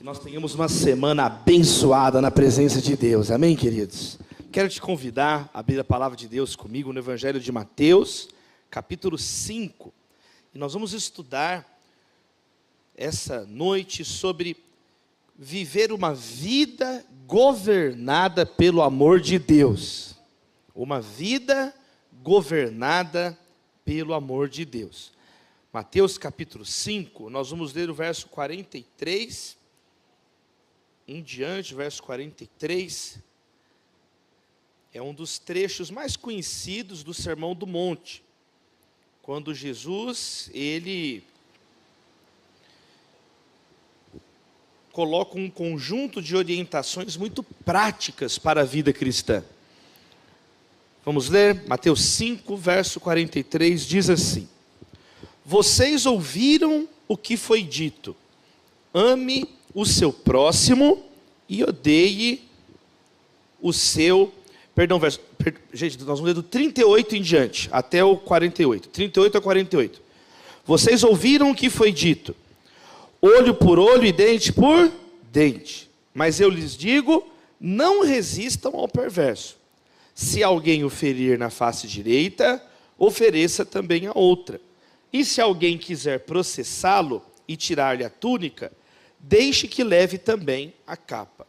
Que nós tenhamos uma semana abençoada na presença de Deus. Amém, queridos? Quero te convidar a abrir a palavra de Deus comigo no Evangelho de Mateus, capítulo 5. E nós vamos estudar essa noite sobre viver uma vida governada pelo amor de Deus. Uma vida governada pelo amor de Deus. Mateus capítulo 5, nós vamos ler o verso 43 em diante, verso 43, é um dos trechos mais conhecidos do Sermão do Monte. Quando Jesus, ele coloca um conjunto de orientações muito práticas para a vida cristã. Vamos ler? Mateus 5, verso 43 diz assim: Vocês ouviram o que foi dito, ame o seu próximo e odeie o seu. Perdão, verso, per, gente, nós vamos ler do 38 em diante, até o 48. 38 a 48. Vocês ouviram o que foi dito: olho por olho e dente por dente. Mas eu lhes digo: não resistam ao perverso. Se alguém o ferir na face direita, ofereça também a outra. E se alguém quiser processá-lo e tirar-lhe a túnica, deixe que leve também a capa.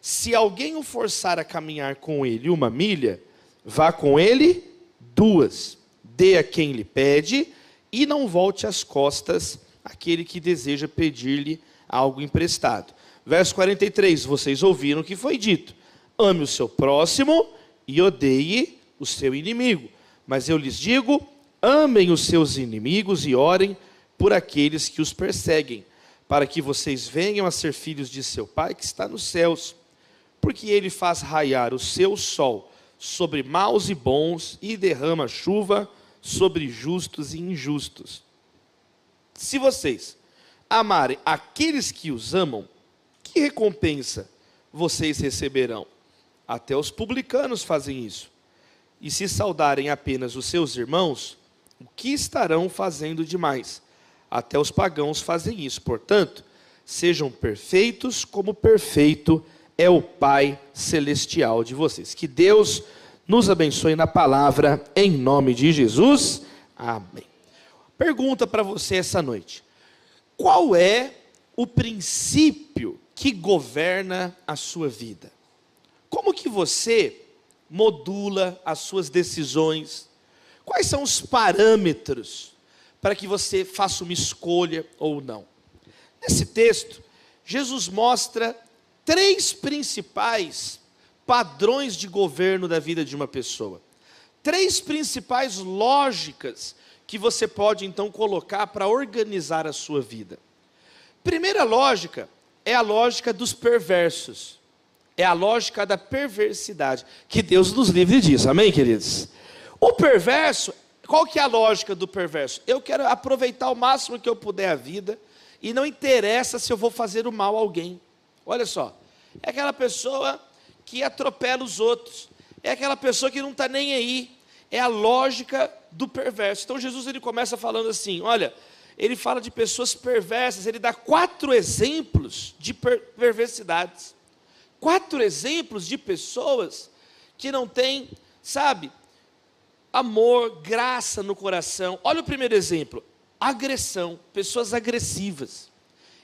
Se alguém o forçar a caminhar com ele uma milha, vá com ele duas. Dê a quem lhe pede e não volte as costas àquele que deseja pedir-lhe algo emprestado. Verso 43: Vocês ouviram o que foi dito: ame o seu próximo e odeie o seu inimigo. Mas eu lhes digo: amem os seus inimigos e orem por aqueles que os perseguem para que vocês venham a ser filhos de seu Pai que está nos céus, porque ele faz raiar o seu sol sobre maus e bons e derrama chuva sobre justos e injustos. Se vocês amarem aqueles que os amam, que recompensa vocês receberão? Até os publicanos fazem isso. E se saudarem apenas os seus irmãos, o que estarão fazendo demais? Até os pagãos fazem isso. Portanto, sejam perfeitos como perfeito é o Pai celestial de vocês. Que Deus nos abençoe na palavra, em nome de Jesus. Amém. Pergunta para você essa noite: qual é o princípio que governa a sua vida? Como que você modula as suas decisões? Quais são os parâmetros para que você faça uma escolha ou não. Nesse texto, Jesus mostra três principais padrões de governo da vida de uma pessoa. Três principais lógicas que você pode então colocar para organizar a sua vida. Primeira lógica é a lógica dos perversos. É a lógica da perversidade. Que Deus nos livre disso, amém, queridos? O perverso qual que é a lógica do perverso? Eu quero aproveitar o máximo que eu puder a vida e não interessa se eu vou fazer o mal a alguém. Olha só, é aquela pessoa que atropela os outros, é aquela pessoa que não está nem aí. É a lógica do perverso. Então Jesus ele começa falando assim: olha, ele fala de pessoas perversas, ele dá quatro exemplos de per perversidades. Quatro exemplos de pessoas que não têm, sabe, amor, graça no coração. Olha o primeiro exemplo: agressão, pessoas agressivas.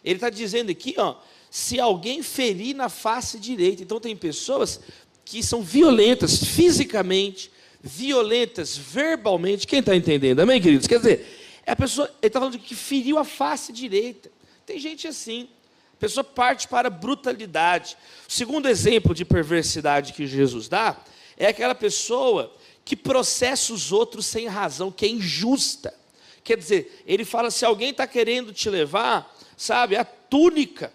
Ele está dizendo aqui, ó, se alguém ferir na face direita. Então tem pessoas que são violentas fisicamente, violentas verbalmente. Quem está entendendo? Amém, queridos? Quer dizer, é a pessoa, ele está falando que feriu a face direita. Tem gente assim. A pessoa parte para a brutalidade. O segundo exemplo de perversidade que Jesus dá é aquela pessoa que processa os outros sem razão, que é injusta. Quer dizer, ele fala: se alguém está querendo te levar, sabe, a túnica,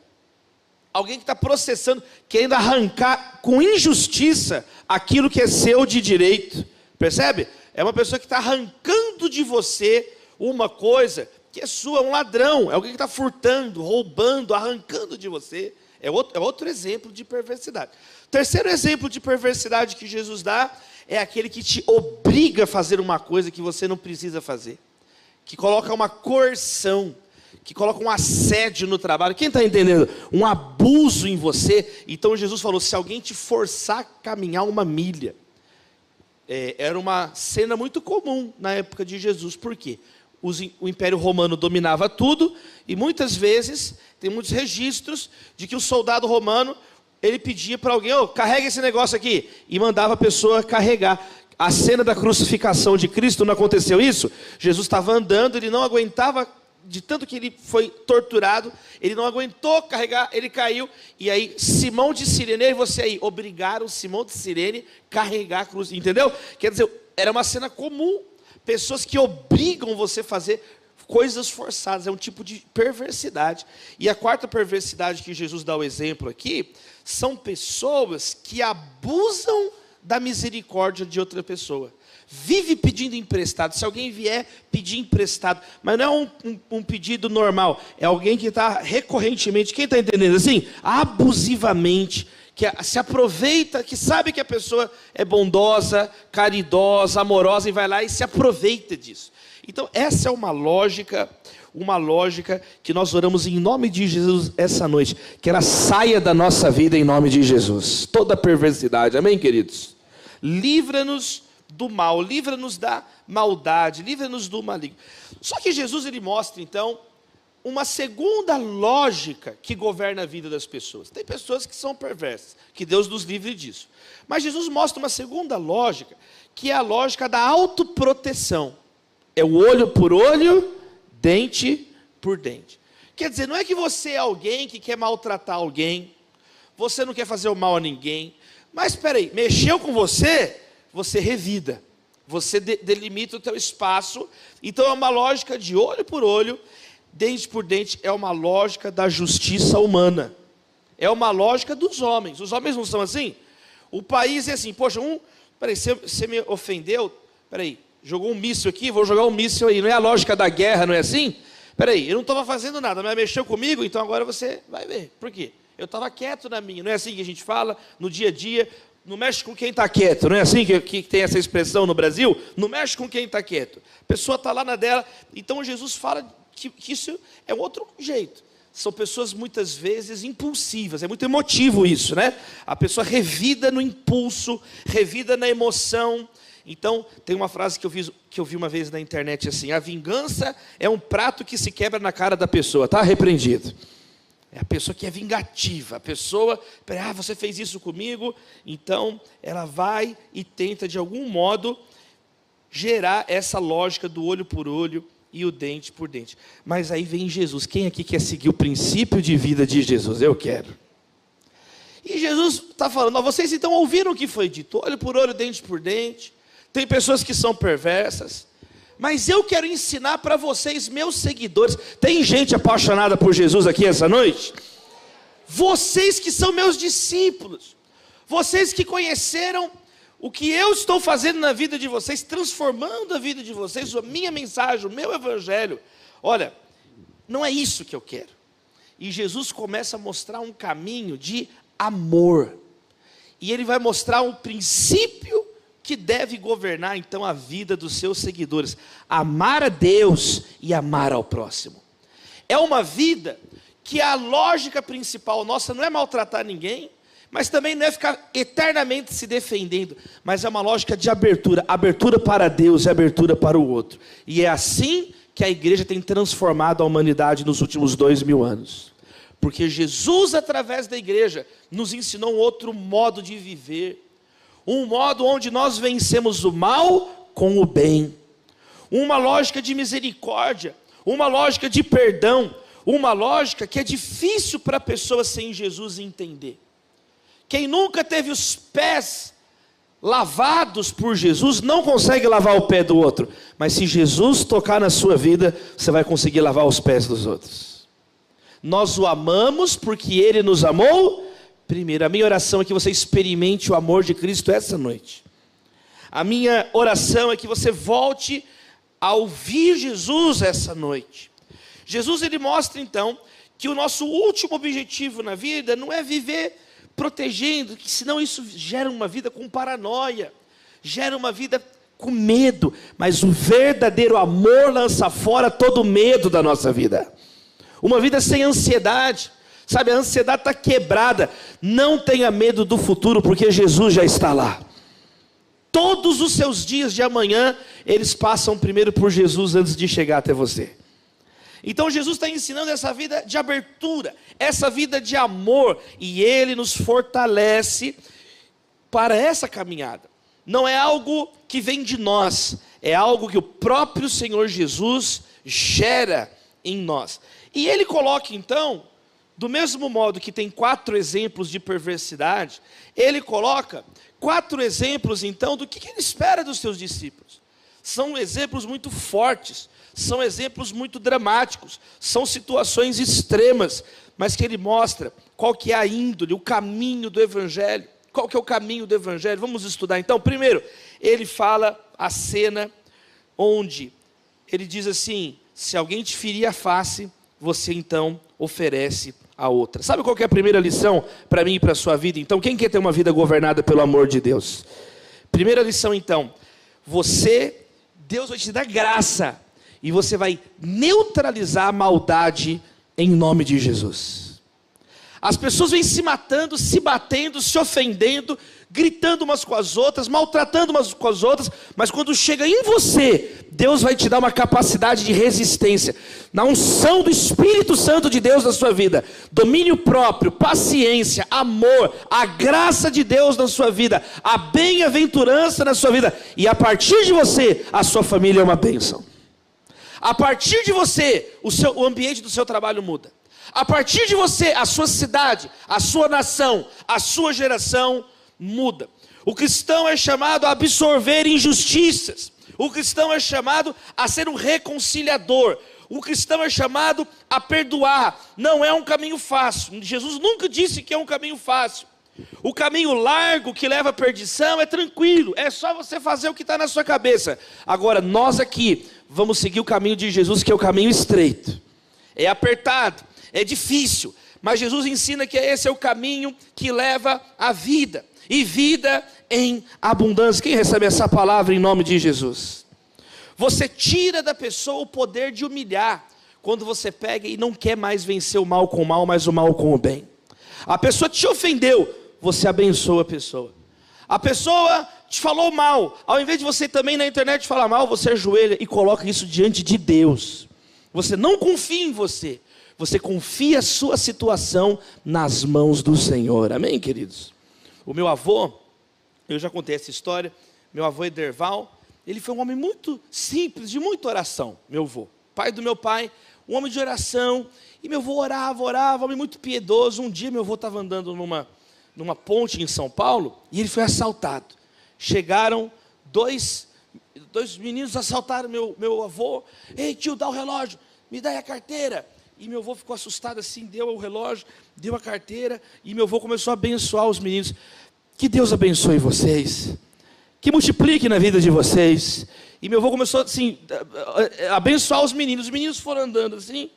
alguém que está processando, querendo arrancar com injustiça aquilo que é seu de direito, percebe? É uma pessoa que está arrancando de você uma coisa que é sua, um ladrão, é alguém que está furtando, roubando, arrancando de você. É outro, é outro exemplo de perversidade. Terceiro exemplo de perversidade que Jesus dá é aquele que te obriga a fazer uma coisa que você não precisa fazer, que coloca uma coerção, que coloca um assédio no trabalho. Quem está entendendo? Um abuso em você. Então Jesus falou: se alguém te forçar a caminhar uma milha, é, era uma cena muito comum na época de Jesus. Por quê? O Império Romano dominava tudo e muitas vezes tem muitos registros de que o soldado romano ele pedia para alguém, oh, carrega esse negócio aqui, e mandava a pessoa carregar. A cena da crucificação de Cristo não aconteceu isso? Jesus estava andando, ele não aguentava de tanto que ele foi torturado, ele não aguentou carregar, ele caiu, e aí Simão de Sirene, e você aí, obrigaram Simão de Sirene carregar a cruz, entendeu? Quer dizer, era uma cena comum, pessoas que obrigam você a fazer coisas forçadas, é um tipo de perversidade. E a quarta perversidade que Jesus dá o exemplo aqui, são pessoas que abusam da misericórdia de outra pessoa vive pedindo emprestado. Se alguém vier pedir emprestado, mas não é um, um, um pedido normal, é alguém que está recorrentemente, quem está entendendo assim? Abusivamente, que se aproveita, que sabe que a pessoa é bondosa, caridosa, amorosa e vai lá e se aproveita disso. Então, essa é uma lógica, uma lógica que nós oramos em nome de Jesus essa noite, que ela saia da nossa vida em nome de Jesus. Toda perversidade, amém, queridos? Livra-nos do mal, livra-nos da maldade, livra-nos do maligno. Só que Jesus ele mostra então uma segunda lógica que governa a vida das pessoas. Tem pessoas que são perversas, que Deus nos livre disso. Mas Jesus mostra uma segunda lógica, que é a lógica da autoproteção. É o olho por olho, dente por dente. Quer dizer, não é que você é alguém que quer maltratar alguém, você não quer fazer o mal a ninguém, mas espera aí, mexeu com você, você revida, você de, delimita o teu espaço. Então é uma lógica de olho por olho, dente por dente, é uma lógica da justiça humana. É uma lógica dos homens. Os homens não são assim? O país é assim, poxa, um, peraí, você, você me ofendeu, peraí, jogou um míssil aqui, vou jogar um míssil aí. Não é a lógica da guerra, não é assim? Peraí, eu não estava fazendo nada, mas mexeu comigo, então agora você vai ver. Por quê? Eu estava quieto na minha, não é assim que a gente fala no dia a dia não mexe com quem está quieto, não é assim que, que, tem essa expressão no Brasil? Não mexe com quem está quieto. A pessoa está lá na dela. Então Jesus fala que, que isso é outro jeito. São pessoas muitas vezes impulsivas, é muito emotivo isso, né? A pessoa revida no impulso, revida na emoção. Então, tem uma frase que eu, vi, que eu vi uma vez na internet assim: a vingança é um prato que se quebra na cara da pessoa, está repreendido. É a pessoa que é vingativa, a pessoa, ah, você fez isso comigo, então ela vai e tenta de algum modo gerar essa lógica do olho por olho e o dente por dente. Mas aí vem Jesus. Quem aqui quer seguir o princípio de vida de Jesus? Eu quero. E Jesus está falando, vocês então ouviram o que foi dito, olho por olho, dente por dente. Tem pessoas que são perversas, mas eu quero ensinar para vocês, meus seguidores. Tem gente apaixonada por Jesus aqui essa noite? Vocês que são meus discípulos, vocês que conheceram o que eu estou fazendo na vida de vocês, transformando a vida de vocês, a minha mensagem, o meu evangelho. Olha, não é isso que eu quero. E Jesus começa a mostrar um caminho de amor. E ele vai mostrar um princípio que deve governar então a vida dos seus seguidores: amar a Deus e amar ao próximo. É uma vida que a lógica principal nossa não é maltratar ninguém, mas também não é ficar eternamente se defendendo, mas é uma lógica de abertura abertura para Deus e abertura para o outro. E é assim que a igreja tem transformado a humanidade nos últimos dois mil anos. Porque Jesus, através da igreja, nos ensinou um outro modo de viver um modo onde nós vencemos o mal com o bem, uma lógica de misericórdia, uma lógica de perdão, uma lógica que é difícil para a pessoa sem Jesus entender. Quem nunca teve os pés lavados por Jesus não consegue lavar o pé do outro, mas se Jesus tocar na sua vida, você vai conseguir lavar os pés dos outros. Nós o amamos porque ele nos amou primeiro. A minha oração é que você experimente o amor de Cristo essa noite. A minha oração é que você volte a ouvir Jesus essa noite. Jesus ele mostra então que o nosso último objetivo na vida não é viver protegendo, que senão isso gera uma vida com paranoia, gera uma vida com medo, mas o verdadeiro amor lança fora todo medo da nossa vida. uma vida sem ansiedade. Sabe, a ansiedade está quebrada. Não tenha medo do futuro, porque Jesus já está lá. Todos os seus dias de amanhã, eles passam primeiro por Jesus antes de chegar até você. Então Jesus está ensinando essa vida de abertura, essa vida de amor, e Ele nos fortalece para essa caminhada. Não é algo que vem de nós, é algo que o próprio Senhor Jesus gera em nós. E Ele coloca então do mesmo modo que tem quatro exemplos de perversidade, ele coloca quatro exemplos, então, do que ele espera dos seus discípulos. São exemplos muito fortes, são exemplos muito dramáticos, são situações extremas, mas que ele mostra qual que é a índole, o caminho do Evangelho. Qual que é o caminho do Evangelho? Vamos estudar então. Primeiro, ele fala a cena onde ele diz assim: se alguém te ferir a face, você então oferece a outra. Sabe qual é a primeira lição para mim e para a sua vida? Então, quem quer ter uma vida governada pelo amor de Deus? Primeira lição, então, você, Deus vai te dar graça e você vai neutralizar a maldade em nome de Jesus. As pessoas vêm se matando, se batendo, se ofendendo, gritando umas com as outras, maltratando umas com as outras, mas quando chega em você, Deus vai te dar uma capacidade de resistência, na unção do Espírito Santo de Deus na sua vida, domínio próprio, paciência, amor, a graça de Deus na sua vida, a bem-aventurança na sua vida, e a partir de você, a sua família é uma bênção. A partir de você, o, seu, o ambiente do seu trabalho muda. A partir de você, a sua cidade, a sua nação, a sua geração muda. O cristão é chamado a absorver injustiças. O cristão é chamado a ser um reconciliador. O cristão é chamado a perdoar. Não é um caminho fácil. Jesus nunca disse que é um caminho fácil. O caminho largo que leva à perdição é tranquilo, é só você fazer o que está na sua cabeça. Agora, nós aqui vamos seguir o caminho de Jesus, que é o caminho estreito. É apertado, é difícil, mas Jesus ensina que esse é o caminho que leva à vida e vida em abundância. Quem recebe essa palavra em nome de Jesus? Você tira da pessoa o poder de humilhar quando você pega e não quer mais vencer o mal com o mal, mas o mal com o bem. A pessoa te ofendeu, você abençoa a pessoa. A pessoa te falou mal, ao invés de você também na internet falar mal, você ajoelha e coloca isso diante de Deus. Você não confia em você, você confia a sua situação nas mãos do Senhor. Amém, queridos? O meu avô, eu já contei essa história, meu avô Ederval, ele foi um homem muito simples, de muita oração, meu avô. Pai do meu pai, um homem de oração, e meu avô orava, orava, homem muito piedoso. Um dia meu avô estava andando numa, numa ponte em São Paulo, e ele foi assaltado. Chegaram dois, dois meninos, assaltaram meu, meu avô. Ei tio, dá o relógio, me dá a carteira. E meu avô ficou assustado assim, deu o relógio, deu a carteira, e meu avô começou a abençoar os meninos. Que Deus abençoe vocês, que multiplique na vida de vocês. E meu avô começou assim, a abençoar os meninos. Os meninos foram andando assim,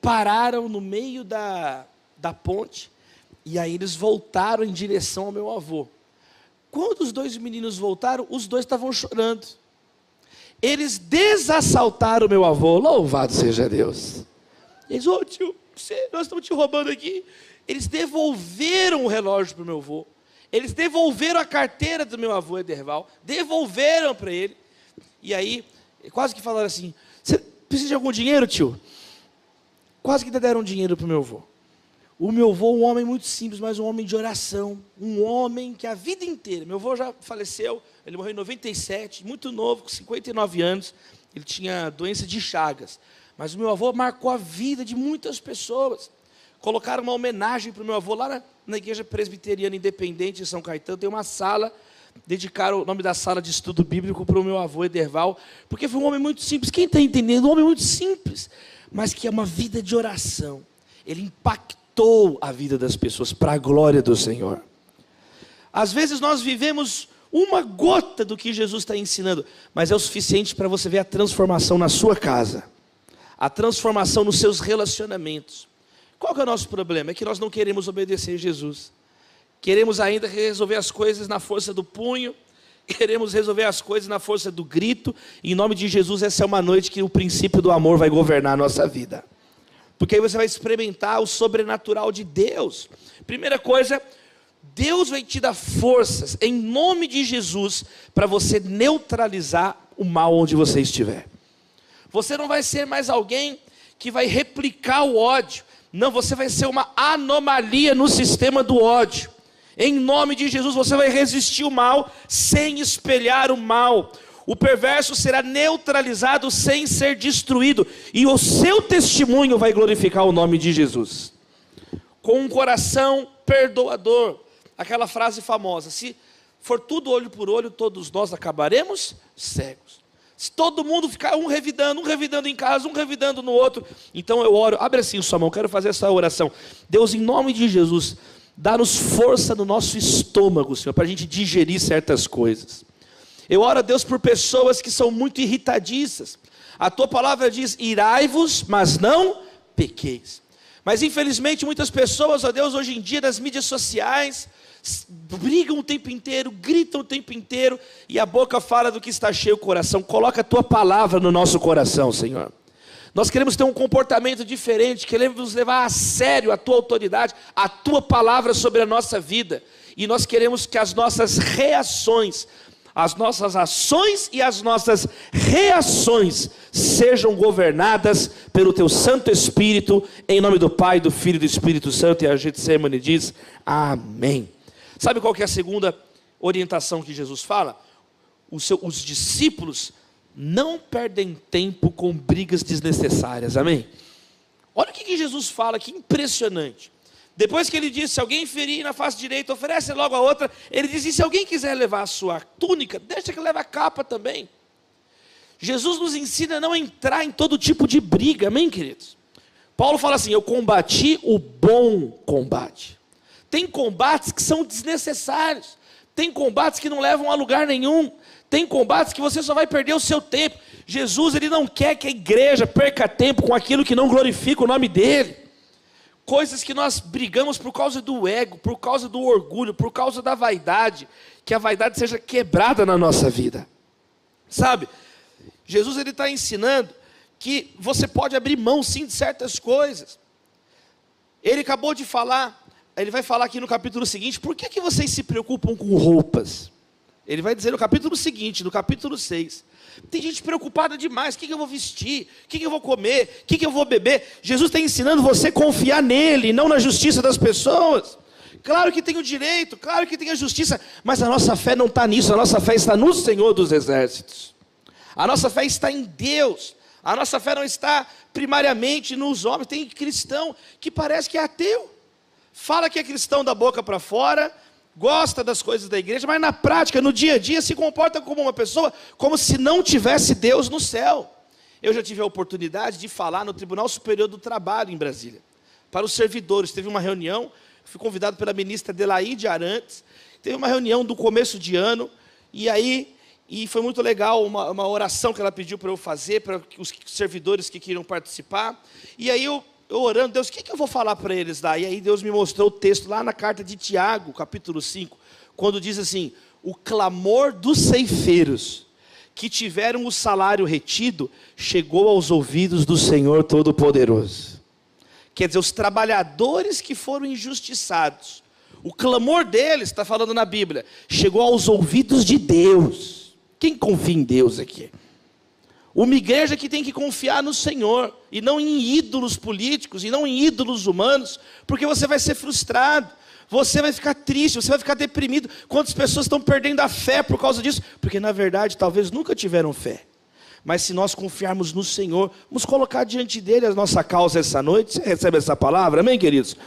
pararam no meio da, da ponte, e aí eles voltaram em direção ao meu avô. Quando os dois meninos voltaram, os dois estavam chorando. Eles desassaltaram meu avô, louvado seja Deus. Eles, ô oh, tio, nós estamos te roubando aqui. Eles devolveram o relógio para o meu avô. Eles devolveram a carteira do meu avô Ederval. Devolveram para ele. E aí, quase que falaram assim: Você precisa de algum dinheiro, tio? Quase que deram dinheiro para o meu avô. O meu avô, um homem muito simples, mas um homem de oração. Um homem que a vida inteira. Meu avô já faleceu, ele morreu em 97, muito novo, com 59 anos. Ele tinha doença de Chagas. Mas o meu avô marcou a vida de muitas pessoas. Colocaram uma homenagem para o meu avô lá na, na Igreja Presbiteriana Independente de São Caetano. Tem uma sala, dedicaram o nome da sala de estudo bíblico para o meu avô Ederval, porque foi um homem muito simples. Quem está entendendo? Um homem muito simples, mas que é uma vida de oração. Ele impactou a vida das pessoas para a glória do Senhor. Às vezes nós vivemos uma gota do que Jesus está ensinando, mas é o suficiente para você ver a transformação na sua casa a transformação nos seus relacionamentos. Qual é o nosso problema? É que nós não queremos obedecer Jesus. Queremos ainda resolver as coisas na força do punho, queremos resolver as coisas na força do grito. Em nome de Jesus, essa é uma noite que o princípio do amor vai governar a nossa vida. porque aí você vai experimentar o sobrenatural de Deus. Primeira coisa, Deus vai te dar forças, em nome de Jesus, para você neutralizar o mal onde você estiver. Você não vai ser mais alguém que vai replicar o ódio. Não, você vai ser uma anomalia no sistema do ódio. Em nome de Jesus, você vai resistir o mal sem espelhar o mal. O perverso será neutralizado sem ser destruído, e o seu testemunho vai glorificar o nome de Jesus. Com um coração perdoador, aquela frase famosa: se for tudo olho por olho, todos nós acabaremos cegos. Se todo mundo ficar um revidando, um revidando em casa, um revidando no outro, então eu oro, abre assim sua mão, quero fazer essa oração. Deus, em nome de Jesus, dá-nos força no nosso estômago, Senhor, para a gente digerir certas coisas. Eu oro a Deus por pessoas que são muito irritadiças. A tua palavra diz: irai-vos, mas não pequeis. Mas infelizmente muitas pessoas, ó Deus, hoje em dia nas mídias sociais, brigam o tempo inteiro, gritam o tempo inteiro, e a boca fala do que está cheio o coração. Coloca a tua palavra no nosso coração, Senhor. Nós queremos ter um comportamento diferente, queremos levar a sério a tua autoridade, a tua palavra sobre a nossa vida. E nós queremos que as nossas reações, as nossas ações e as nossas reações sejam governadas pelo teu Santo Espírito, em nome do Pai, do Filho e do Espírito Santo. E a gente semana diz: Amém. Sabe qual que é a segunda orientação que Jesus fala? Os discípulos não perdem tempo com brigas desnecessárias, amém? Olha o que, que Jesus fala, que impressionante. Depois que ele disse: se alguém ferir na face direita, oferece logo a outra. Ele diz: e se alguém quiser levar a sua túnica, deixa que leve a capa também. Jesus nos ensina a não entrar em todo tipo de briga, amém, queridos? Paulo fala assim: eu combati o bom combate. Tem combates que são desnecessários. Tem combates que não levam a lugar nenhum. Tem combates que você só vai perder o seu tempo. Jesus ele não quer que a igreja perca tempo com aquilo que não glorifica o nome dele. Coisas que nós brigamos por causa do ego, por causa do orgulho, por causa da vaidade, que a vaidade seja quebrada na nossa vida. Sabe? Jesus ele está ensinando que você pode abrir mão sim de certas coisas. Ele acabou de falar ele vai falar aqui no capítulo seguinte, por que, que vocês se preocupam com roupas? Ele vai dizer no capítulo seguinte, no capítulo 6. Tem gente preocupada demais. O que, que eu vou vestir? O que, que eu vou comer? O que, que eu vou beber? Jesus está ensinando você a confiar nele, não na justiça das pessoas. Claro que tem o direito, claro que tem a justiça, mas a nossa fé não está nisso, a nossa fé está no Senhor dos Exércitos. A nossa fé está em Deus. A nossa fé não está primariamente nos homens. Tem cristão que parece que é ateu fala que é cristão da boca para fora, gosta das coisas da igreja, mas na prática, no dia a dia, se comporta como uma pessoa como se não tivesse Deus no céu. Eu já tive a oportunidade de falar no Tribunal Superior do Trabalho em Brasília, para os servidores. Teve uma reunião, fui convidado pela ministra Delaide Arantes, teve uma reunião do começo de ano, e aí e foi muito legal uma, uma oração que ela pediu para eu fazer, para os servidores que queriam participar. E aí eu eu orando, Deus, o que, que eu vou falar para eles lá? E aí Deus me mostrou o texto lá na carta de Tiago, capítulo 5, quando diz assim: o clamor dos ceifeiros que tiveram o salário retido chegou aos ouvidos do Senhor Todo-Poderoso. Quer dizer, os trabalhadores que foram injustiçados, o clamor deles, está falando na Bíblia, chegou aos ouvidos de Deus. Quem confia em Deus aqui? Uma igreja que tem que confiar no Senhor e não em ídolos políticos e não em ídolos humanos, porque você vai ser frustrado, você vai ficar triste, você vai ficar deprimido. Quantas pessoas estão perdendo a fé por causa disso? Porque na verdade talvez nunca tiveram fé. Mas se nós confiarmos no Senhor, vamos colocar diante dele a nossa causa essa noite. Você recebe essa palavra, amém, queridos?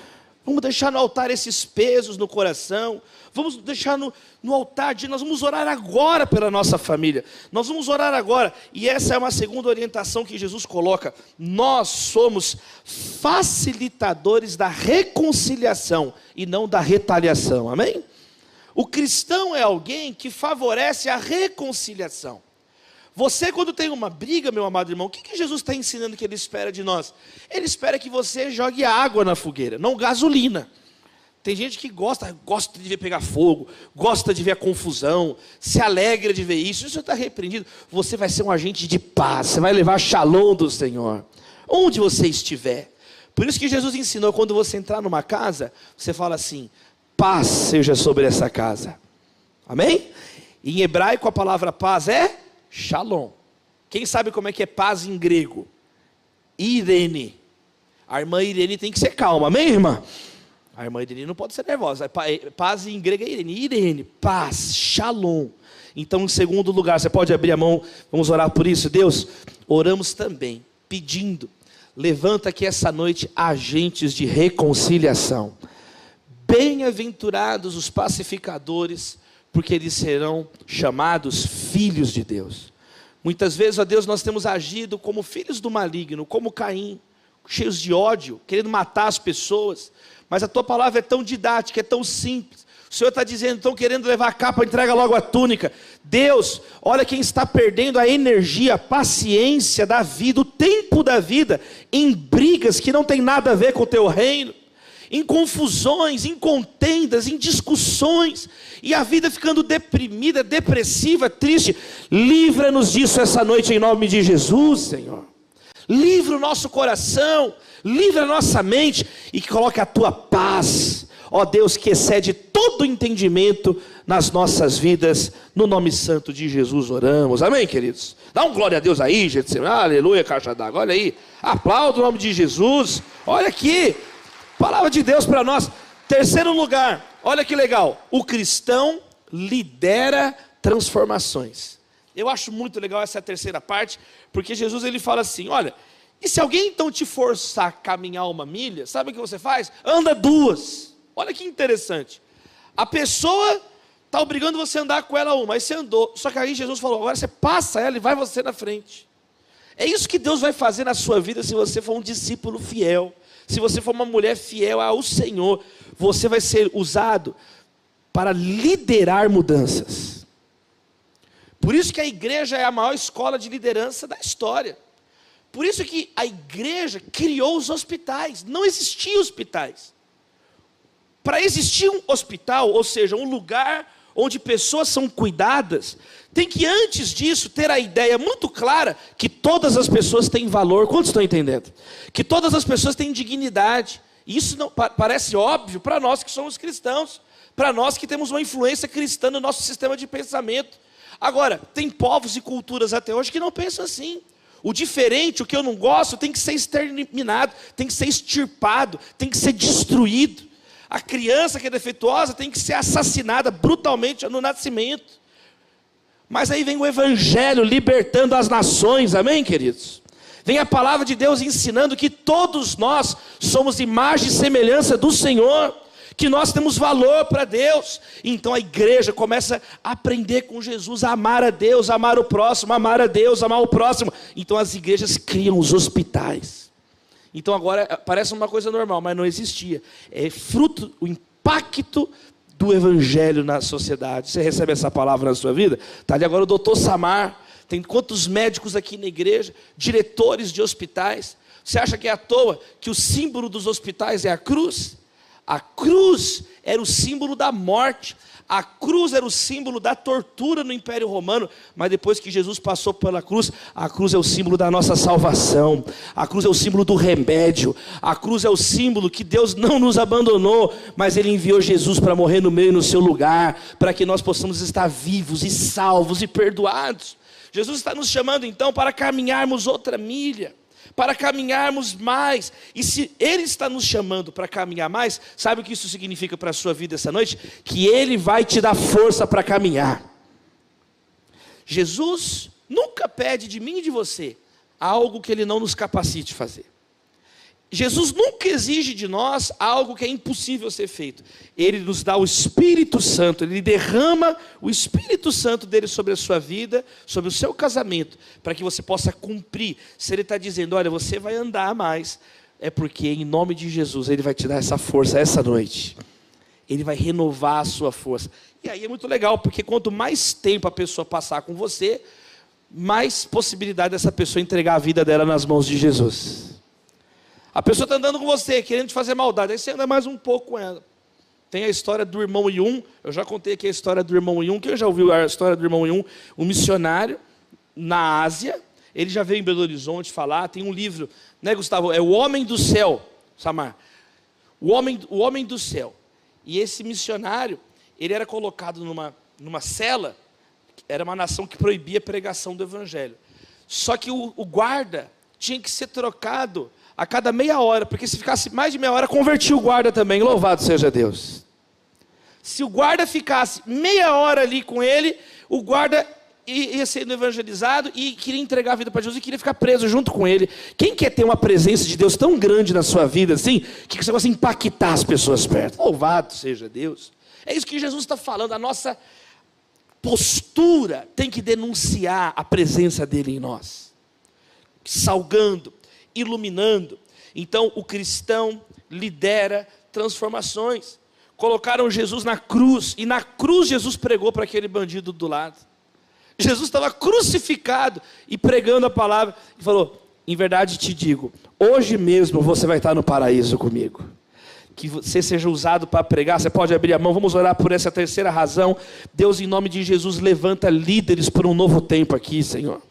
Vamos deixar no altar esses pesos no coração. Vamos deixar no, no altar de nós vamos orar agora pela nossa família. Nós vamos orar agora. E essa é uma segunda orientação que Jesus coloca. Nós somos facilitadores da reconciliação e não da retaliação. Amém? O cristão é alguém que favorece a reconciliação. Você, quando tem uma briga, meu amado irmão, o que, que Jesus está ensinando que ele espera de nós? Ele espera que você jogue água na fogueira, não gasolina. Tem gente que gosta, gosta de ver pegar fogo, gosta de ver a confusão, se alegra de ver isso. Isso está repreendido. Você vai ser um agente de paz, você vai levar shalom do Senhor. Onde você estiver, Por isso que Jesus ensinou: quando você entrar numa casa, você fala assim: paz seja sobre essa casa. Amém? Em hebraico a palavra paz é shalom. Quem sabe como é que é paz em grego? Irene. A irmã Irene tem que ser calma, amém, irmã? A irmã Irene não pode ser nervosa. É é, paz em grego é Irene. Irene, paz, shalom. Então, em segundo lugar, você pode abrir a mão, vamos orar por isso. Deus, oramos também, pedindo, levanta aqui essa noite agentes de reconciliação. Bem-aventurados os pacificadores, porque eles serão chamados filhos de Deus. Muitas vezes, ó Deus, nós temos agido como filhos do maligno, como Caim, cheios de ódio, querendo matar as pessoas, mas a tua palavra é tão didática, é tão simples. O Senhor está dizendo, estão querendo levar a capa, entrega logo a túnica. Deus, olha quem está perdendo a energia, a paciência da vida, o tempo da vida, em brigas que não tem nada a ver com o teu reino em confusões, em contendas, em discussões, e a vida ficando deprimida, depressiva, triste. Livra-nos disso essa noite em nome de Jesus, Senhor. Livra o nosso coração, livra a nossa mente e que coloque a tua paz, ó Deus, que excede todo entendimento nas nossas vidas, no nome santo de Jesus oramos, amém, queridos? Dá um glória a Deus aí, gente, aleluia, caixa d'água, olha aí, aplauda o nome de Jesus, olha aqui, Palavra de Deus para nós. Terceiro lugar, olha que legal. O cristão lidera transformações. Eu acho muito legal essa terceira parte, porque Jesus ele fala assim: olha, e se alguém então te forçar a caminhar uma milha, sabe o que você faz? Anda duas. Olha que interessante. A pessoa está obrigando você a andar com ela uma, aí você andou. Só que aí Jesus falou: agora você passa ela e vai você na frente. É isso que Deus vai fazer na sua vida se você for um discípulo fiel se você for uma mulher fiel ao Senhor, você vai ser usado para liderar mudanças. Por isso que a igreja é a maior escola de liderança da história. Por isso que a igreja criou os hospitais. Não existiam hospitais. Para existir um hospital, ou seja, um lugar onde pessoas são cuidadas, tem que antes disso ter a ideia muito clara que todas as pessoas têm valor. Quantos estão entendendo? Que todas as pessoas têm dignidade. Isso não parece óbvio para nós que somos cristãos, para nós que temos uma influência cristã no nosso sistema de pensamento. Agora, tem povos e culturas até hoje que não pensam assim. O diferente, o que eu não gosto, tem que ser exterminado, tem que ser extirpado, tem que ser destruído. A criança que é defeituosa tem que ser assassinada brutalmente no nascimento. Mas aí vem o Evangelho libertando as nações, amém, queridos? Vem a palavra de Deus ensinando que todos nós somos imagem e semelhança do Senhor, que nós temos valor para Deus. Então a igreja começa a aprender com Jesus a amar a Deus, amar o próximo, amar a Deus, amar o próximo. Então as igrejas criam os hospitais. Então agora eh, parece uma coisa normal, mas não existia. É fruto, o impacto do evangelho na sociedade. Você recebe essa palavra na sua vida? Está ali agora o doutor Samar. Tem quantos médicos aqui na igreja, diretores de hospitais. Você acha que é à toa que o símbolo dos hospitais é a cruz? A cruz era o símbolo da morte. A cruz era o símbolo da tortura no Império Romano, mas depois que Jesus passou pela cruz, a cruz é o símbolo da nossa salvação, a cruz é o símbolo do remédio, a cruz é o símbolo que Deus não nos abandonou, mas Ele enviou Jesus para morrer no meio e no seu lugar, para que nós possamos estar vivos e salvos e perdoados. Jesus está nos chamando então para caminharmos outra milha para caminharmos mais. E se Ele está nos chamando para caminhar mais, sabe o que isso significa para a sua vida essa noite? Que Ele vai te dar força para caminhar. Jesus nunca pede de mim e de você algo que Ele não nos capacite fazer. Jesus nunca exige de nós algo que é impossível ser feito. Ele nos dá o Espírito Santo, ele derrama o Espírito Santo dele sobre a sua vida, sobre o seu casamento, para que você possa cumprir. Se ele está dizendo, olha, você vai andar mais, é porque em nome de Jesus ele vai te dar essa força essa noite. Ele vai renovar a sua força. E aí é muito legal, porque quanto mais tempo a pessoa passar com você, mais possibilidade dessa pessoa entregar a vida dela nas mãos de Jesus. A pessoa está andando com você, querendo te fazer maldade, aí você anda mais um pouco com ela. Tem a história do irmão Yun, eu já contei aqui a história do irmão Yun, quem já ouviu a história do irmão Yun? Um missionário na Ásia, ele já veio em Belo Horizonte falar, tem um livro, né Gustavo? É O Homem do Céu, Samar. O homem, o homem do céu. E esse missionário, ele era colocado numa, numa cela, era uma nação que proibia a pregação do evangelho. Só que o, o guarda tinha que ser trocado a cada meia hora, porque se ficasse mais de meia hora, convertia o guarda também. Louvado seja Deus. Se o guarda ficasse meia hora ali com ele, o guarda ia sendo evangelizado e queria entregar a vida para Jesus e queria ficar preso junto com ele. Quem quer ter uma presença de Deus tão grande na sua vida assim, que você possa impactar as pessoas perto? Louvado seja Deus. É isso que Jesus está falando. A nossa postura tem que denunciar a presença dele em nós, salgando, iluminando. Então, o cristão lidera transformações. Colocaram Jesus na cruz, e na cruz Jesus pregou para aquele bandido do lado. Jesus estava crucificado e pregando a palavra, e falou: Em verdade te digo, hoje mesmo você vai estar no paraíso comigo. Que você seja usado para pregar, você pode abrir a mão, vamos orar por essa terceira razão. Deus, em nome de Jesus, levanta líderes para um novo tempo aqui, Senhor.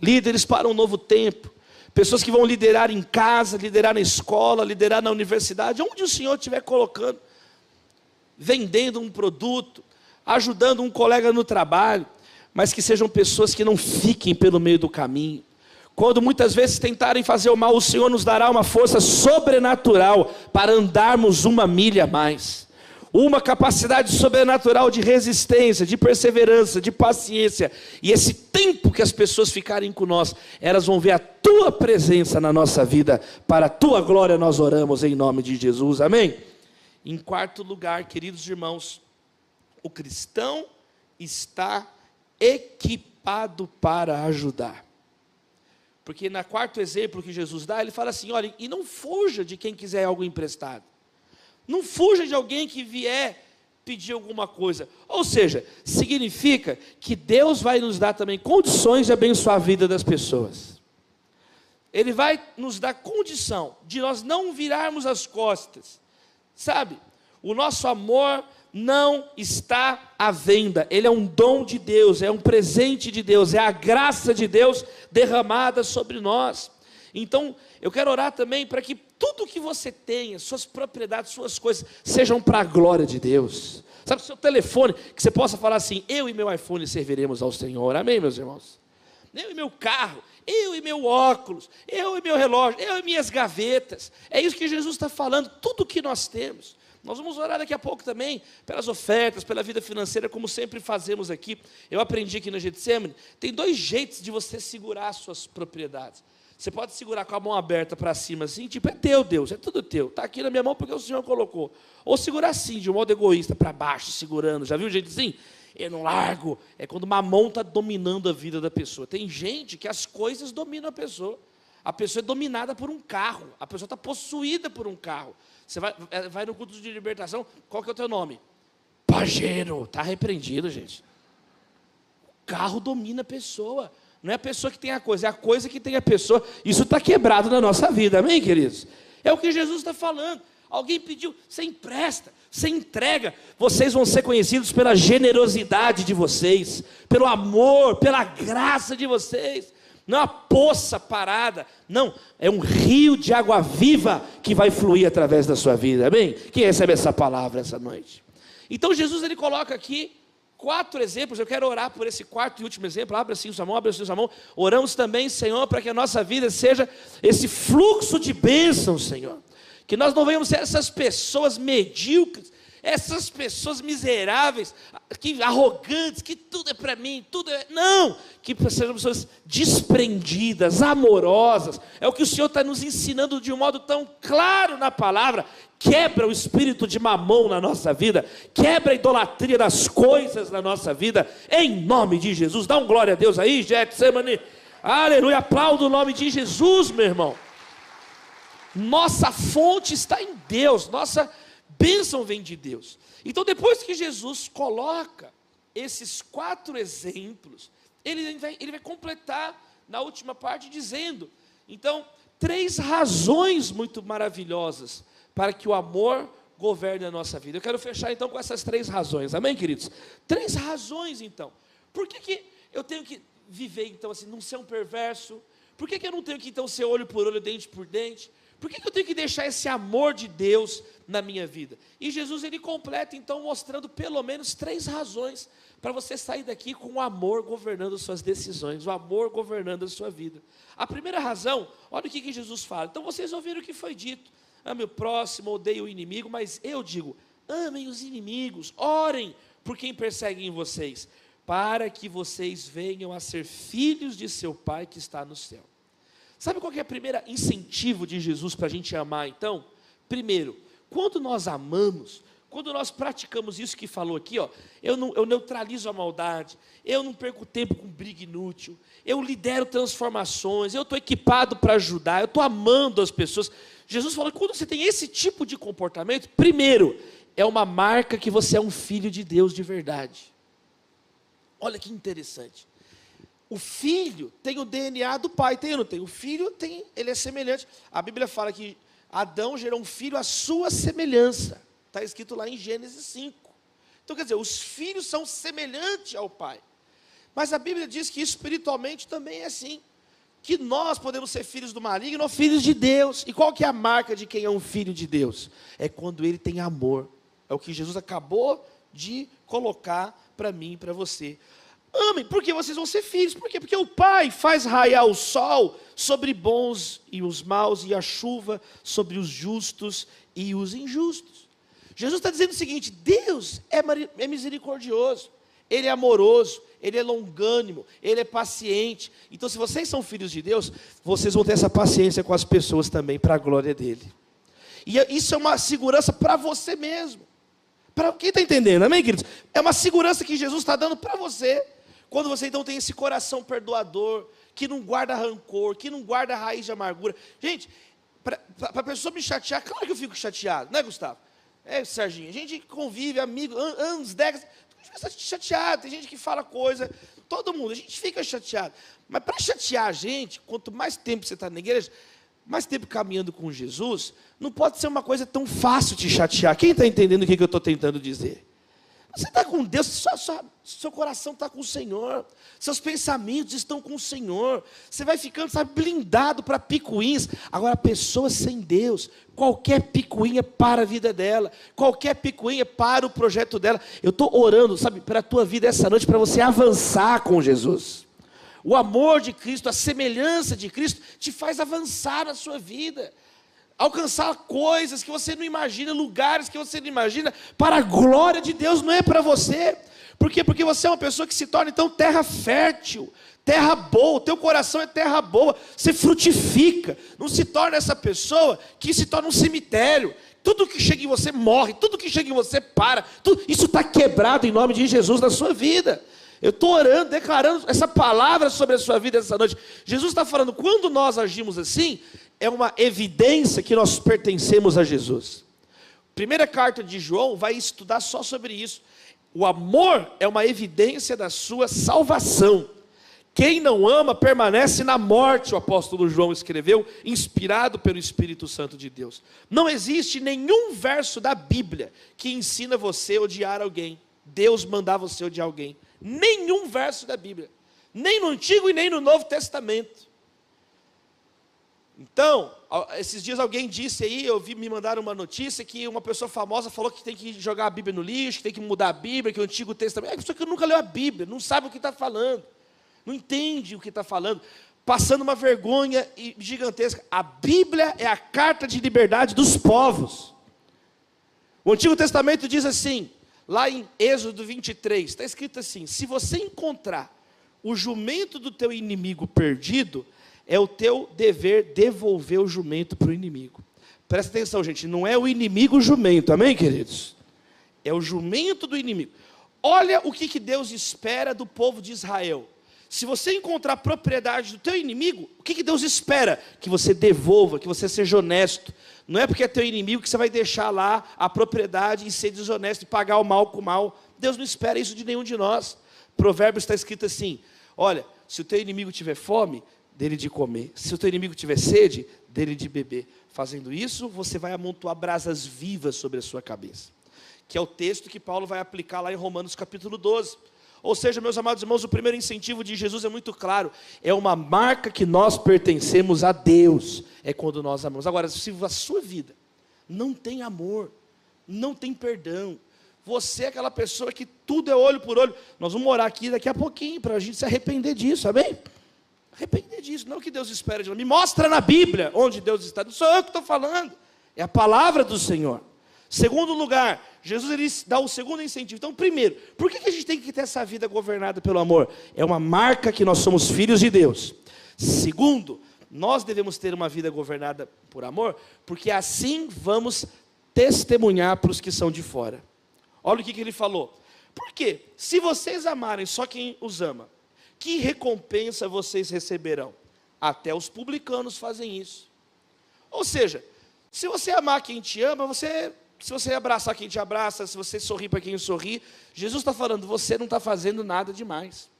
Líderes para um novo tempo. Pessoas que vão liderar em casa, liderar na escola, liderar na universidade, onde o Senhor estiver colocando, vendendo um produto, ajudando um colega no trabalho mas que sejam pessoas que não fiquem pelo meio do caminho. Quando muitas vezes tentarem fazer o mal, o Senhor nos dará uma força sobrenatural para andarmos uma milha a mais. Uma capacidade sobrenatural de resistência, de perseverança, de paciência. E esse tempo que as pessoas ficarem com nós, elas vão ver a tua presença na nossa vida. Para a tua glória nós oramos em nome de Jesus. Amém? Em quarto lugar, queridos irmãos, o cristão está equipado para ajudar. Porque na quarto exemplo que Jesus dá, ele fala assim: olha, e não fuja de quem quiser algo emprestado. Não fuja de alguém que vier pedir alguma coisa. Ou seja, significa que Deus vai nos dar também condições de abençoar a vida das pessoas. Ele vai nos dar condição de nós não virarmos as costas. Sabe? O nosso amor não está à venda, ele é um dom de Deus, é um presente de Deus, é a graça de Deus derramada sobre nós. Então, eu quero orar também para que tudo que você tenha, suas propriedades, suas coisas, sejam para a glória de Deus. Sabe, seu telefone, que você possa falar assim: eu e meu iPhone serviremos ao Senhor. Amém, meus irmãos? Eu e meu carro, eu e meu óculos, eu e meu relógio, eu e minhas gavetas. É isso que Jesus está falando, tudo que nós temos. Nós vamos orar daqui a pouco também pelas ofertas, pela vida financeira, como sempre fazemos aqui. Eu aprendi aqui no Getsemane, tem dois jeitos de você segurar as suas propriedades. Você pode segurar com a mão aberta para cima assim, tipo, é teu Deus, é tudo teu. Está aqui na minha mão porque o Senhor colocou. Ou segurar assim, de um modo egoísta, para baixo, segurando. Já viu jeito assim? Eu não largo. É quando uma mão está dominando a vida da pessoa. Tem gente que as coisas dominam a pessoa. A pessoa é dominada por um carro. A pessoa está possuída por um carro. Você vai, é, vai no culto de libertação, qual que é o teu nome? Pajero. Está repreendido, gente. O carro domina a pessoa. Não é a pessoa que tem a coisa, é a coisa que tem a pessoa. Isso está quebrado na nossa vida, amém, queridos? É o que Jesus está falando. Alguém pediu, você empresta, você entrega. Vocês vão ser conhecidos pela generosidade de vocês, pelo amor, pela graça de vocês não é uma poça parada, não, é um rio de água viva que vai fluir através da sua vida, amém? Quem recebe essa palavra essa noite? Então Jesus ele coloca aqui quatro exemplos, eu quero orar por esse quarto e último exemplo, abra assim sua mão, abra assim sua mão, oramos também, Senhor, para que a nossa vida seja esse fluxo de bênçãos, Senhor, que nós não venhamos ser essas pessoas medíocres, essas pessoas miseráveis, que arrogantes, que tudo é para mim, tudo é. Não! Que sejam pessoas desprendidas, amorosas. É o que o Senhor está nos ensinando de um modo tão claro na palavra. Quebra o espírito de mamão na nossa vida, quebra a idolatria das coisas na nossa vida, em nome de Jesus. Dá um glória a Deus aí, Getsemane. Aleluia, aplauda o nome de Jesus, meu irmão. Nossa fonte está em Deus, nossa bênção vem de Deus. Então, depois que Jesus coloca esses quatro exemplos, ele vai, ele vai completar na última parte dizendo: então, três razões muito maravilhosas para que o amor governe a nossa vida. Eu quero fechar então com essas três razões, amém, queridos? Três razões então. Por que, que eu tenho que viver então assim, não ser um perverso? Por que, que eu não tenho que então ser olho por olho, dente por dente? Por que, que eu tenho que deixar esse amor de Deus na minha vida? E Jesus ele completa então mostrando pelo menos três razões para você sair daqui com o amor governando suas decisões, o amor governando a sua vida. A primeira razão, olha o que, que Jesus fala. Então vocês ouviram o que foi dito: ame o próximo, odeie o inimigo, mas eu digo: amem os inimigos, orem por quem persegue em vocês, para que vocês venham a ser filhos de seu Pai que está no céu. Sabe qual é o primeiro incentivo de Jesus para a gente amar então? Primeiro, quando nós amamos, quando nós praticamos isso que falou aqui, ó, eu, não, eu neutralizo a maldade, eu não perco tempo com briga inútil, eu lidero transformações, eu estou equipado para ajudar, eu estou amando as pessoas. Jesus falou que quando você tem esse tipo de comportamento, primeiro, é uma marca que você é um filho de Deus de verdade. Olha que interessante. O filho tem o DNA do pai, tem ou não tem? O filho tem, ele é semelhante. A Bíblia fala que Adão gerou um filho à sua semelhança. Está escrito lá em Gênesis 5. Então quer dizer, os filhos são semelhantes ao pai. Mas a Bíblia diz que espiritualmente também é assim. Que nós podemos ser filhos do maligno ou filhos de Deus. E qual que é a marca de quem é um filho de Deus? É quando ele tem amor. É o que Jesus acabou de colocar para mim e para você. Amem, porque vocês vão ser filhos. Por quê? Porque o Pai faz raiar o sol sobre bons e os maus, e a chuva sobre os justos e os injustos. Jesus está dizendo o seguinte: Deus é, é misericordioso, Ele é amoroso, Ele é longânimo, Ele é paciente. Então, se vocês são filhos de Deus, vocês vão ter essa paciência com as pessoas também, para a glória dele. E é, isso é uma segurança para você mesmo. Para quem está entendendo, amém, queridos? É uma segurança que Jesus está dando para você. Quando você então tem esse coração perdoador, que não guarda rancor, que não guarda raiz de amargura. Gente, para a pessoa me chatear, claro que eu fico chateado, não é, Gustavo? É, Serginho, a gente convive, amigo, anos, décadas, a gente fica chateado, tem gente que fala coisa, todo mundo, a gente fica chateado. Mas para chatear a gente, quanto mais tempo você está na igreja, mais tempo caminhando com Jesus, não pode ser uma coisa tão fácil de chatear. Quem está entendendo o que, que eu estou tentando dizer? Você está com Deus, seu coração está com o Senhor, seus pensamentos estão com o Senhor. Você vai ficando, sabe, blindado para picuinhas. Agora, a pessoa sem Deus, qualquer picuinha para a vida dela, qualquer picuinha para o projeto dela. Eu estou orando, sabe, para a tua vida essa noite, para você avançar com Jesus. O amor de Cristo, a semelhança de Cristo, te faz avançar na sua vida alcançar coisas que você não imagina, lugares que você não imagina, para a glória de Deus, não é para você. Por quê? Porque você é uma pessoa que se torna então terra fértil, terra boa, o teu coração é terra boa, você frutifica, não se torna essa pessoa que se torna um cemitério. Tudo que chega em você morre, tudo que chega em você para, tudo, isso está quebrado em nome de Jesus na sua vida. Eu estou orando, declarando essa palavra sobre a sua vida essa noite. Jesus está falando, quando nós agimos assim, é uma evidência que nós pertencemos a Jesus. Primeira carta de João vai estudar só sobre isso. O amor é uma evidência da sua salvação. Quem não ama permanece na morte, o apóstolo João escreveu, inspirado pelo Espírito Santo de Deus. Não existe nenhum verso da Bíblia que ensina você a odiar alguém. Deus mandar você odiar alguém. Nenhum verso da Bíblia. Nem no Antigo e nem no Novo Testamento. Então, esses dias alguém disse aí, eu vi, me mandaram uma notícia que uma pessoa famosa falou que tem que jogar a Bíblia no lixo, que tem que mudar a Bíblia, que o Antigo Testamento. É pessoa que nunca leu a Bíblia, não sabe o que está falando, não entende o que está falando, passando uma vergonha gigantesca. A Bíblia é a carta de liberdade dos povos. O Antigo Testamento diz assim, lá em Êxodo 23, está escrito assim: se você encontrar o jumento do teu inimigo perdido, é o teu dever devolver o jumento para o inimigo. Presta atenção, gente, não é o inimigo jumento, amém, queridos? É o jumento do inimigo. Olha o que, que Deus espera do povo de Israel. Se você encontrar propriedade do teu inimigo, o que, que Deus espera? Que você devolva, que você seja honesto. Não é porque é teu inimigo que você vai deixar lá a propriedade e ser desonesto e pagar o mal com o mal. Deus não espera isso de nenhum de nós. Provérbios está escrito assim: olha, se o teu inimigo tiver fome, dele de comer. Se o teu inimigo tiver sede, dele de beber. Fazendo isso, você vai amontoar brasas vivas sobre a sua cabeça. Que é o texto que Paulo vai aplicar lá em Romanos capítulo 12. Ou seja, meus amados irmãos, o primeiro incentivo de Jesus é muito claro: é uma marca que nós pertencemos a Deus, é quando nós amamos. Agora, se a sua vida não tem amor, não tem perdão, você é aquela pessoa que tudo é olho por olho. Nós vamos orar aqui daqui a pouquinho para a gente se arrepender disso, amém? Arrepender disso, não que Deus espera de nós. Me mostra na Bíblia onde Deus está. Não sou eu que estou falando, é a palavra do Senhor. Segundo lugar, Jesus ele dá o segundo incentivo. Então, primeiro, por que a gente tem que ter essa vida governada pelo amor? É uma marca que nós somos filhos de Deus. Segundo, nós devemos ter uma vida governada por amor, porque assim vamos testemunhar para os que são de fora. Olha o que, que ele falou. Por quê? Se vocês amarem só quem os ama, que recompensa vocês receberão? Até os publicanos fazem isso. Ou seja, se você amar quem te ama, você se você abraçar quem te abraça, se você sorrir para quem sorri, Jesus está falando, você não está fazendo nada demais.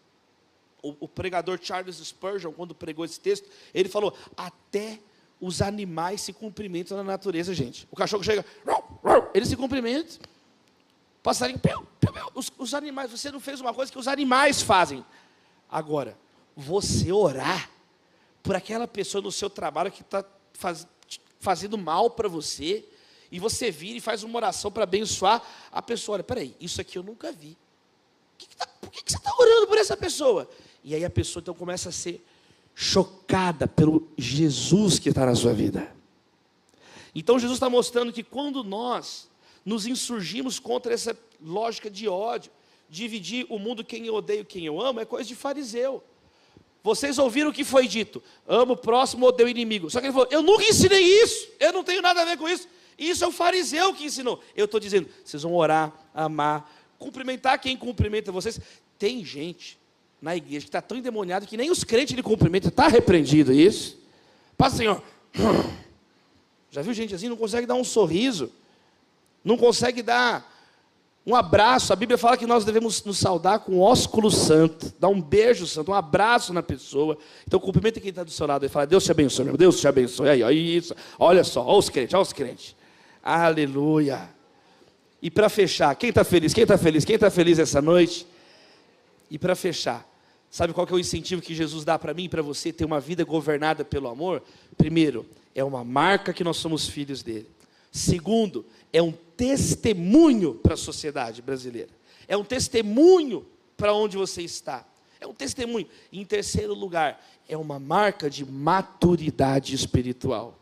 O, o, pregador Charles Spurgeon, quando pregou esse texto, ele falou: até os animais se cumprimentam na natureza, gente. O cachorro chega, ele se cumprimenta. Passarinho. Os, os animais, você não fez uma coisa que os animais fazem. Agora, você orar por aquela pessoa no seu trabalho que está faz, fazendo mal para você, e você vira e faz uma oração para abençoar a pessoa. Olha, peraí, isso aqui eu nunca vi. Que que tá, por que, que você está orando por essa pessoa? E aí a pessoa então começa a ser chocada pelo Jesus que está na sua vida. Então Jesus está mostrando que quando nós nos insurgimos contra essa lógica de ódio, dividir o mundo quem eu odeio, quem eu amo, é coisa de fariseu. Vocês ouviram o que foi dito: amo o próximo, odeio o inimigo. Só que ele falou: eu nunca ensinei isso, eu não tenho nada a ver com isso. Isso é o fariseu que ensinou. Eu estou dizendo, vocês vão orar, amar, cumprimentar quem cumprimenta vocês. Tem gente na igreja que está tão endemoniado que nem os crentes lhe cumprimentam. Está repreendido isso? Passa Senhor. Já viu gente assim? Não consegue dar um sorriso. Não consegue dar um abraço. A Bíblia fala que nós devemos nos saudar com ósculo santo. Dar um beijo santo, um abraço na pessoa. Então cumprimenta quem está do seu lado e fala, Deus te abençoe, meu Deus te abençoe. Aí, aí, isso. Olha só, olha os crentes, olha os crentes. Aleluia. E para fechar, quem está feliz? Quem está feliz? Quem está feliz essa noite? E para fechar, sabe qual que é o incentivo que Jesus dá para mim e para você ter uma vida governada pelo amor? Primeiro, é uma marca que nós somos filhos dele. Segundo, é um testemunho para a sociedade brasileira. É um testemunho para onde você está. É um testemunho. E em terceiro lugar, é uma marca de maturidade espiritual.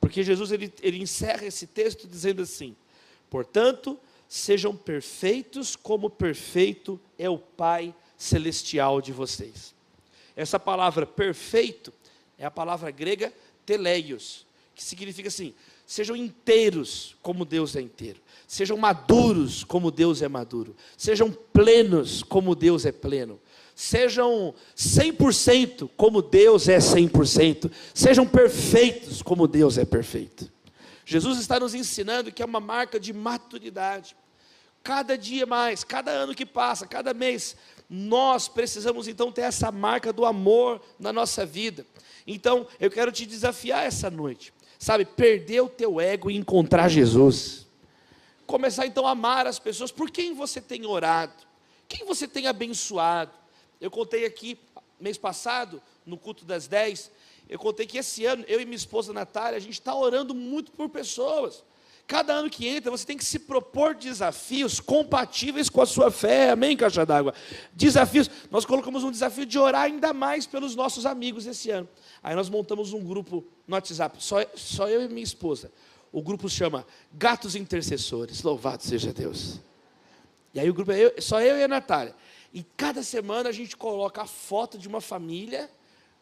Porque Jesus ele, ele encerra esse texto dizendo assim: portanto, sejam perfeitos como perfeito é o Pai celestial de vocês. Essa palavra perfeito é a palavra grega teleios, que significa assim: sejam inteiros como Deus é inteiro, sejam maduros como Deus é maduro, sejam plenos como Deus é pleno sejam 100% como Deus é 100%, sejam perfeitos como Deus é perfeito. Jesus está nos ensinando que é uma marca de maturidade. Cada dia mais, cada ano que passa, cada mês, nós precisamos então ter essa marca do amor na nossa vida. Então, eu quero te desafiar essa noite, sabe, perder o teu ego e encontrar Jesus. Começar então a amar as pessoas por quem você tem orado, quem você tem abençoado, eu contei aqui, mês passado, no culto das 10, eu contei que esse ano, eu e minha esposa Natália, a gente está orando muito por pessoas. Cada ano que entra, você tem que se propor desafios compatíveis com a sua fé, amém, caixa d'água? Desafios, nós colocamos um desafio de orar ainda mais pelos nossos amigos esse ano. Aí nós montamos um grupo no WhatsApp, só, só eu e minha esposa. O grupo chama Gatos Intercessores, louvado seja Deus. E aí o grupo é eu, só eu e a Natália. E cada semana a gente coloca a foto de uma família,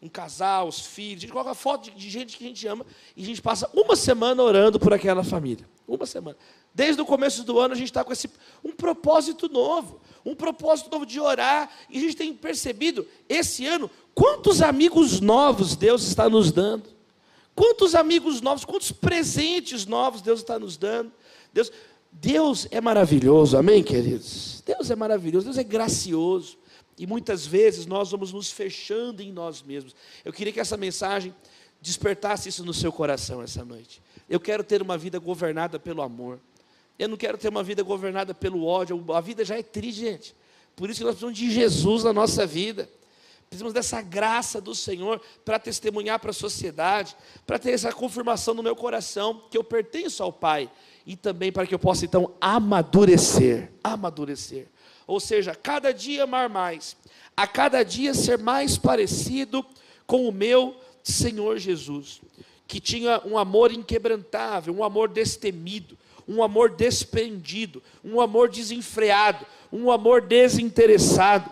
um casal, os filhos, a gente coloca foto de, de gente que a gente ama e a gente passa uma semana orando por aquela família. Uma semana. Desde o começo do ano a gente está com esse um propósito novo, um propósito novo de orar, e a gente tem percebido esse ano quantos amigos novos Deus está nos dando. Quantos amigos novos, quantos presentes novos Deus está nos dando. Deus, Deus é maravilhoso, amém, queridos? Deus é maravilhoso, Deus é gracioso. E muitas vezes nós vamos nos fechando em nós mesmos. Eu queria que essa mensagem despertasse isso no seu coração essa noite. Eu quero ter uma vida governada pelo amor. Eu não quero ter uma vida governada pelo ódio. A vida já é triste, gente. Por isso que nós precisamos de Jesus na nossa vida. Precisamos dessa graça do Senhor para testemunhar para a sociedade, para ter essa confirmação no meu coração que eu pertenço ao Pai e também para que eu possa então amadurecer, amadurecer. Ou seja, cada dia amar mais, a cada dia ser mais parecido com o meu Senhor Jesus, que tinha um amor inquebrantável, um amor destemido, um amor despendido, um amor desenfreado, um amor desinteressado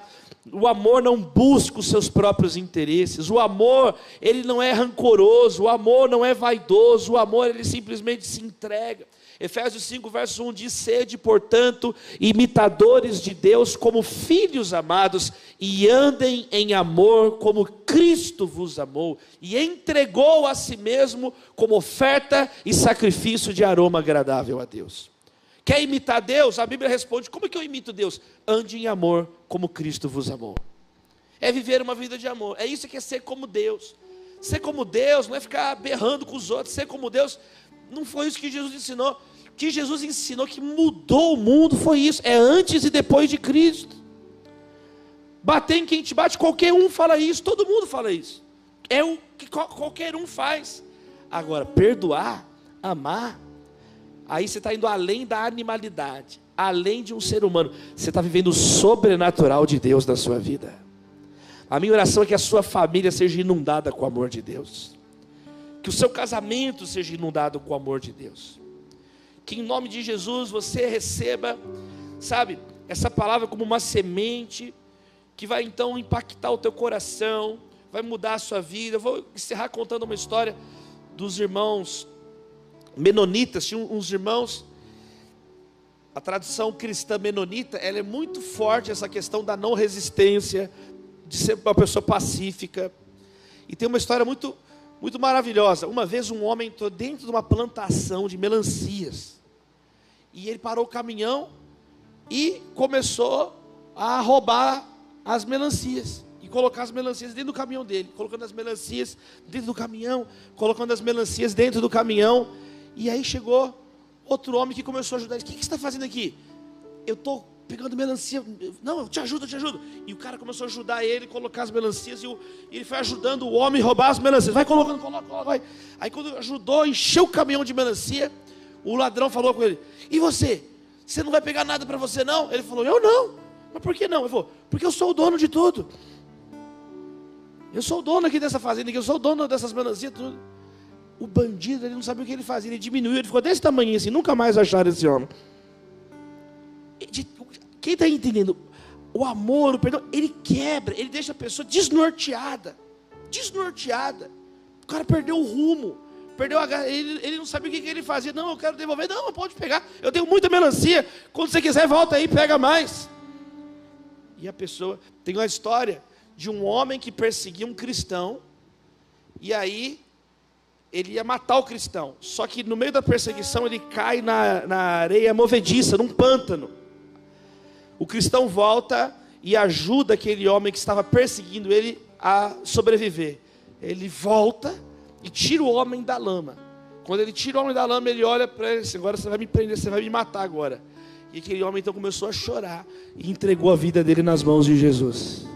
o amor não busca os seus próprios interesses. O amor, ele não é rancoroso, o amor não é vaidoso, o amor ele simplesmente se entrega. Efésios 5, verso 1 diz: Sede, portanto, imitadores de Deus como filhos amados, e andem em amor como Cristo vos amou, e entregou a si mesmo como oferta e sacrifício de aroma agradável a Deus. Quer imitar Deus? A Bíblia responde: Como é que eu imito Deus? Ande em amor, como Cristo vos amou. É viver uma vida de amor. É isso que é ser como Deus. Ser como Deus não é ficar berrando com os outros. Ser como Deus não foi isso que Jesus ensinou. O que Jesus ensinou que mudou o mundo foi isso. É antes e depois de Cristo. Bater em quem te bate, qualquer um fala isso. Todo mundo fala isso. É o que qualquer um faz. Agora, perdoar, amar, Aí você está indo além da animalidade, além de um ser humano. Você está vivendo o sobrenatural de Deus na sua vida. A minha oração é que a sua família seja inundada com o amor de Deus. Que o seu casamento seja inundado com o amor de Deus. Que em nome de Jesus você receba, sabe, essa palavra como uma semente que vai então impactar o teu coração, vai mudar a sua vida. Eu vou encerrar contando uma história dos irmãos menonitas, tinha uns irmãos, a tradição cristã menonita, ela é muito forte essa questão da não resistência, de ser uma pessoa pacífica. E tem uma história muito muito maravilhosa. Uma vez um homem entrou dentro de uma plantação de melancias. E ele parou o caminhão e começou a roubar as melancias e colocar as melancias dentro do caminhão dele, colocando as melancias dentro do caminhão, colocando as melancias dentro do caminhão. E aí chegou outro homem que começou a ajudar. O que, que você está fazendo aqui? Eu estou pegando melancia. Não, eu te ajudo, eu te ajudo. E o cara começou a ajudar ele, colocar as melancias. E, o, e ele foi ajudando o homem a roubar as melancias. Vai colocando, coloca, coloca, vai. Aí quando ajudou, encheu o caminhão de melancia. O ladrão falou com ele: E você? Você não vai pegar nada para você, não? Ele falou: Eu não. Mas por que não? Ele falou: Porque eu sou o dono de tudo. Eu sou o dono aqui dessa fazenda, eu sou o dono dessas melancias, tudo o bandido, ele não sabia o que ele fazia, ele diminuiu, ele ficou desse tamanho assim, nunca mais acharam esse homem. Quem está entendendo? O amor, o perdão, ele quebra, ele deixa a pessoa desnorteada. Desnorteada. O cara perdeu o rumo. Perdeu a, ele, ele não sabia o que, que ele fazia. Não, eu quero devolver. Não, pode pegar. Eu tenho muita melancia. Quando você quiser, volta aí, pega mais. E a pessoa tem uma história de um homem que perseguia um cristão. E aí ele ia matar o cristão. Só que no meio da perseguição ele cai na, na areia movediça, num pântano. O cristão volta e ajuda aquele homem que estava perseguindo ele a sobreviver. Ele volta e tira o homem da lama. Quando ele tira o homem da lama, ele olha para ele assim, agora você vai me prender, você vai me matar agora. E aquele homem então começou a chorar e entregou a vida dele nas mãos de Jesus.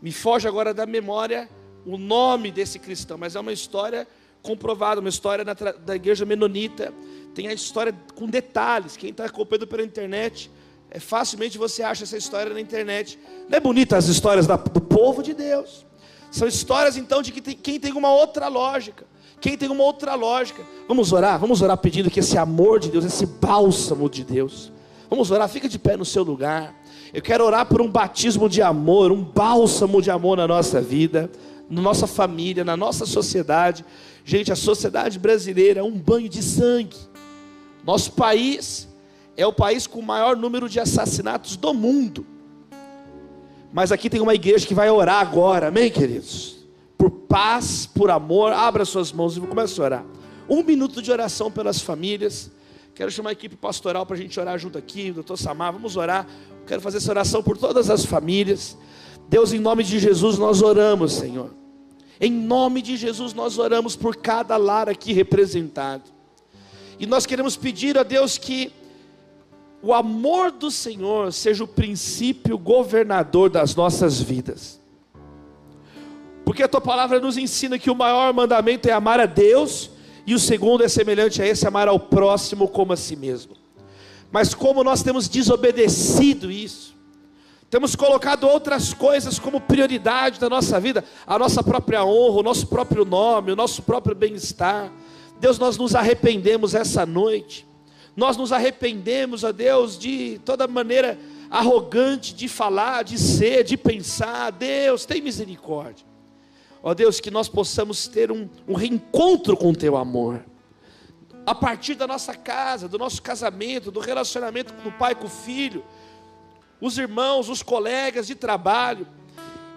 Me foge agora da memória o nome desse cristão, mas é uma história comprovado, uma história da, da igreja menonita. Tem a história com detalhes. Quem está acompanhando pela internet, é, facilmente você acha essa história na internet. Não é bonita as histórias da, do povo de Deus? São histórias então de que tem, quem tem uma outra lógica. Quem tem uma outra lógica. Vamos orar, vamos orar pedindo que esse amor de Deus, esse bálsamo de Deus. Vamos orar, fica de pé no seu lugar. Eu quero orar por um batismo de amor, um bálsamo de amor na nossa vida, na nossa família, na nossa sociedade. Gente, a sociedade brasileira é um banho de sangue. Nosso país é o país com o maior número de assassinatos do mundo. Mas aqui tem uma igreja que vai orar agora, amém, queridos? Por paz, por amor, abra suas mãos e comece a orar. Um minuto de oração pelas famílias. Quero chamar a equipe pastoral para a gente orar junto aqui, doutor Samar, vamos orar. Quero fazer essa oração por todas as famílias. Deus, em nome de Jesus, nós oramos, Senhor. Em nome de Jesus, nós oramos por cada lar aqui representado. E nós queremos pedir a Deus que o amor do Senhor seja o princípio governador das nossas vidas. Porque a tua palavra nos ensina que o maior mandamento é amar a Deus, e o segundo é semelhante a esse, amar ao próximo como a si mesmo. Mas como nós temos desobedecido isso, temos colocado outras coisas como prioridade da nossa vida, a nossa própria honra, o nosso próprio nome, o nosso próprio bem-estar. Deus, nós nos arrependemos essa noite. Nós nos arrependemos, ó Deus, de toda maneira arrogante de falar, de ser, de pensar. Deus, tem misericórdia. Ó Deus, que nós possamos ter um, um reencontro com o Teu amor a partir da nossa casa, do nosso casamento, do relacionamento do pai com o filho, os irmãos, os colegas de trabalho.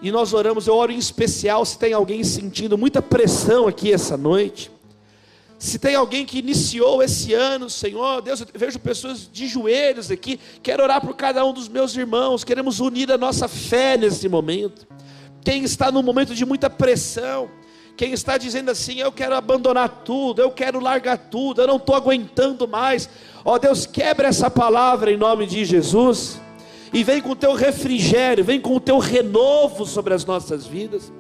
E nós oramos, eu oro em especial se tem alguém sentindo muita pressão aqui essa noite. Se tem alguém que iniciou esse ano, Senhor, Deus, eu vejo pessoas de joelhos aqui, quero orar por cada um dos meus irmãos, queremos unir a nossa fé nesse momento. Quem está num momento de muita pressão, quem está dizendo assim, eu quero abandonar tudo, eu quero largar tudo, eu não estou aguentando mais. Ó Deus, quebra essa palavra em nome de Jesus. E vem com o teu refrigério, vem com o teu renovo sobre as nossas vidas.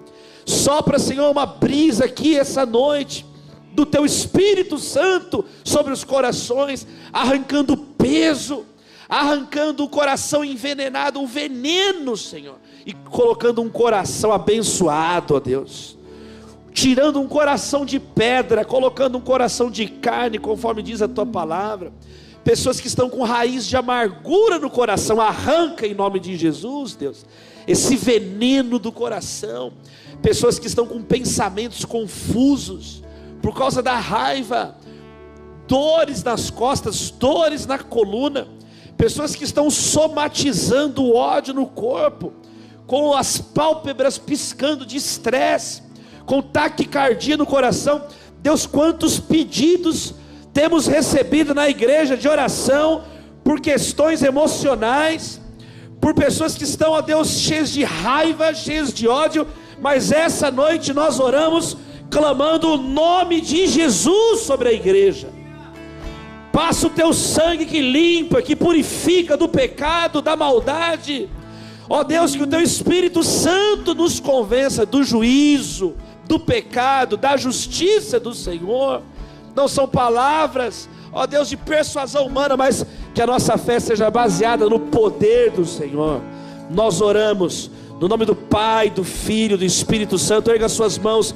Sopra, Senhor, uma brisa aqui essa noite, do teu Espírito Santo sobre os corações, arrancando peso, arrancando o coração envenenado, o veneno, Senhor, e colocando um coração abençoado, ó Deus tirando um coração de pedra, colocando um coração de carne, conforme diz a tua palavra. Pessoas que estão com raiz de amargura no coração, arranca em nome de Jesus, Deus, esse veneno do coração. Pessoas que estão com pensamentos confusos, por causa da raiva, dores nas costas, dores na coluna. Pessoas que estão somatizando o ódio no corpo, com as pálpebras piscando de estresse com taquicardia no coração. Deus, quantos pedidos temos recebido na igreja de oração por questões emocionais, por pessoas que estão, ó Deus, cheias de raiva, cheias de ódio, mas essa noite nós oramos clamando o nome de Jesus sobre a igreja. Passa o teu sangue que limpa, que purifica do pecado, da maldade. Ó Deus, que o teu Espírito Santo nos convença do juízo, do pecado, da justiça do Senhor. Não são palavras, ó Deus, de persuasão humana, mas que a nossa fé seja baseada no poder do Senhor. Nós oramos no nome do Pai, do Filho, do Espírito Santo. Erga suas mãos.